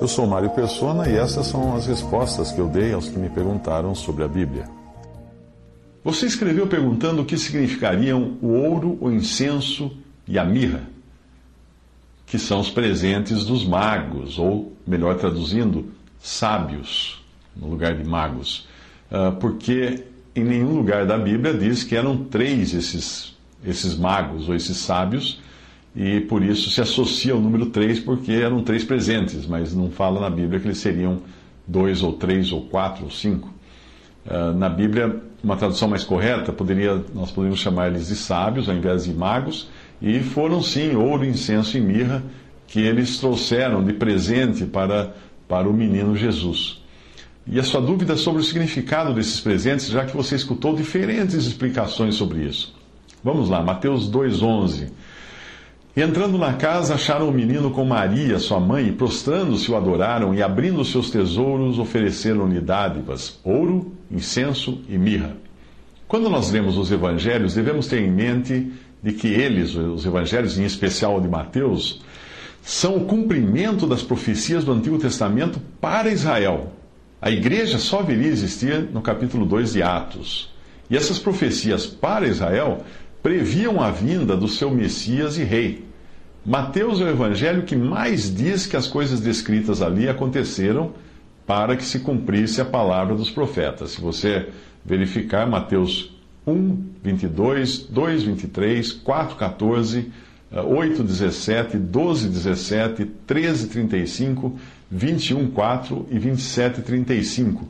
Eu sou Mário Persona e essas são as respostas que eu dei aos que me perguntaram sobre a Bíblia. Você escreveu perguntando o que significariam o ouro, o incenso e a mirra, que são os presentes dos magos, ou, melhor traduzindo, sábios, no lugar de magos. Uh, porque em nenhum lugar da Bíblia diz que eram três esses, esses magos ou esses sábios, e por isso se associa o número três, porque eram três presentes, mas não fala na Bíblia que eles seriam dois ou três ou quatro ou cinco. Uh, na Bíblia, uma tradução mais correta, poderia, nós poderíamos chamar eles de sábios ao invés de magos, e foram sim ouro, incenso e mirra que eles trouxeram de presente para, para o menino Jesus. E a sua dúvida sobre o significado desses presentes, já que você escutou diferentes explicações sobre isso. Vamos lá, Mateus 2,11. Entrando na casa, acharam o menino com Maria, sua mãe, e prostrando-se o adoraram, e abrindo seus tesouros, ofereceram-lhe dádivas, ouro, incenso e mirra. Quando nós lemos os evangelhos, devemos ter em mente de que eles, os evangelhos, em especial o de Mateus, são o cumprimento das profecias do Antigo Testamento para Israel. A igreja só viria a existir no capítulo 2 de Atos. E essas profecias para Israel previam a vinda do seu Messias e Rei. Mateus é o evangelho que mais diz que as coisas descritas ali aconteceram para que se cumprisse a palavra dos profetas. Se você verificar Mateus 1, 22, 2, 23, 4, 14, 8, 17, 12, 17, 13, 35, 21, 4 e 27, 35.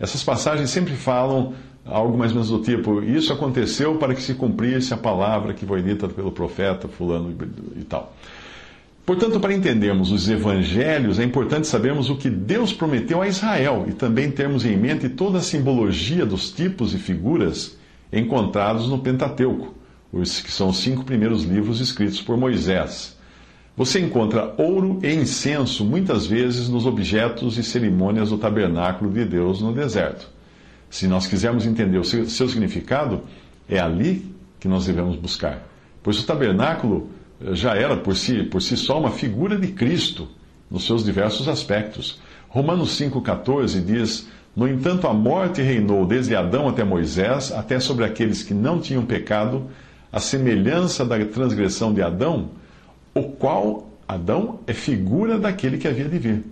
Essas passagens sempre falam algo mais ou menos do tipo: Isso aconteceu para que se cumprisse a palavra que foi dita pelo profeta Fulano e tal. Portanto, para entendermos os evangelhos, é importante sabermos o que Deus prometeu a Israel e também termos em mente toda a simbologia dos tipos e figuras encontrados no Pentateuco, os que são os cinco primeiros livros escritos por Moisés. Você encontra ouro e incenso muitas vezes nos objetos e cerimônias do tabernáculo de Deus no deserto. Se nós quisermos entender o seu, seu significado, é ali que nós devemos buscar. Pois o tabernáculo eh, já era por si, por si só uma figura de Cristo nos seus diversos aspectos. Romanos 5,14 diz: no entanto, a morte reinou desde Adão até Moisés, até sobre aqueles que não tinham pecado, a semelhança da transgressão de Adão, o qual Adão é figura daquele que havia de vir.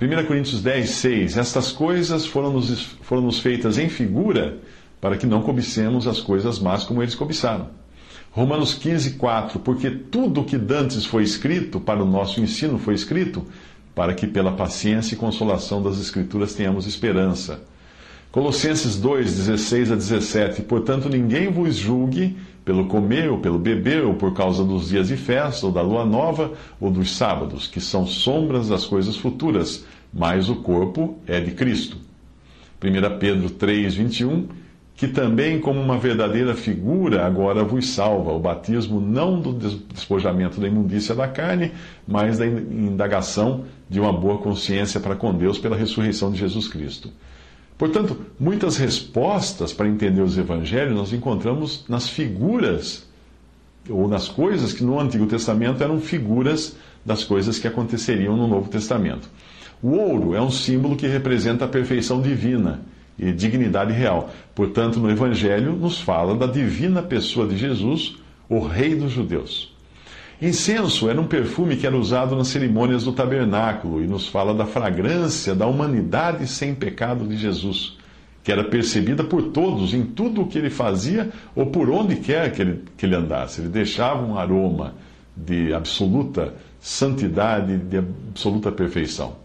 1 Coríntios 10, 6. Estas coisas foram-nos foram -nos feitas em figura, para que não cobicemos as coisas más como eles cobiçaram. Romanos 15, 4. Porque tudo o que dantes foi escrito, para o nosso ensino foi escrito, para que pela paciência e consolação das Escrituras tenhamos esperança. Colossenses 2, 16 a 17. Portanto, ninguém vos julgue pelo comer ou pelo beber, ou por causa dos dias de festa, ou da lua nova, ou dos sábados, que são sombras das coisas futuras, mas o corpo é de Cristo. 1 Pedro 3, 21 que também, como uma verdadeira figura, agora vos salva, o batismo não do despojamento da imundícia da carne, mas da indagação de uma boa consciência para com Deus pela ressurreição de Jesus Cristo. Portanto, muitas respostas para entender os evangelhos nós encontramos nas figuras, ou nas coisas que no Antigo Testamento eram figuras das coisas que aconteceriam no Novo Testamento. O ouro é um símbolo que representa a perfeição divina e dignidade real. Portanto, no Evangelho nos fala da divina pessoa de Jesus, o Rei dos Judeus. Incenso era um perfume que era usado nas cerimônias do tabernáculo e nos fala da fragrância da humanidade sem pecado de Jesus, que era percebida por todos em tudo o que ele fazia ou por onde quer que ele, que ele andasse. Ele deixava um aroma de absoluta santidade, de absoluta perfeição.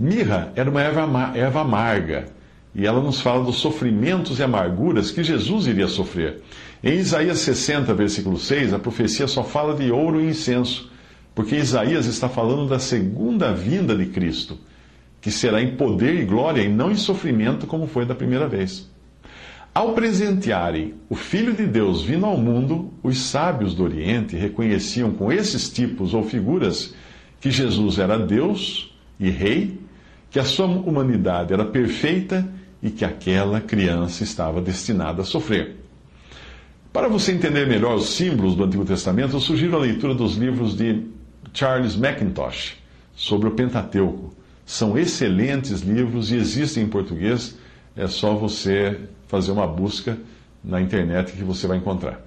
Mirra era uma erva, erva amarga e ela nos fala dos sofrimentos e amarguras que Jesus iria sofrer. Em Isaías 60, versículo 6, a profecia só fala de ouro e incenso, porque Isaías está falando da segunda vinda de Cristo, que será em poder e glória e não em sofrimento, como foi da primeira vez. Ao presentearem o Filho de Deus vindo ao mundo, os sábios do Oriente reconheciam com esses tipos ou figuras que Jesus era Deus e Rei, que a sua humanidade era perfeita e que aquela criança estava destinada a sofrer. Para você entender melhor os símbolos do Antigo Testamento, eu sugiro a leitura dos livros de Charles Mackintosh sobre o Pentateuco. São excelentes livros e existem em português. É só você fazer uma busca na internet que você vai encontrar.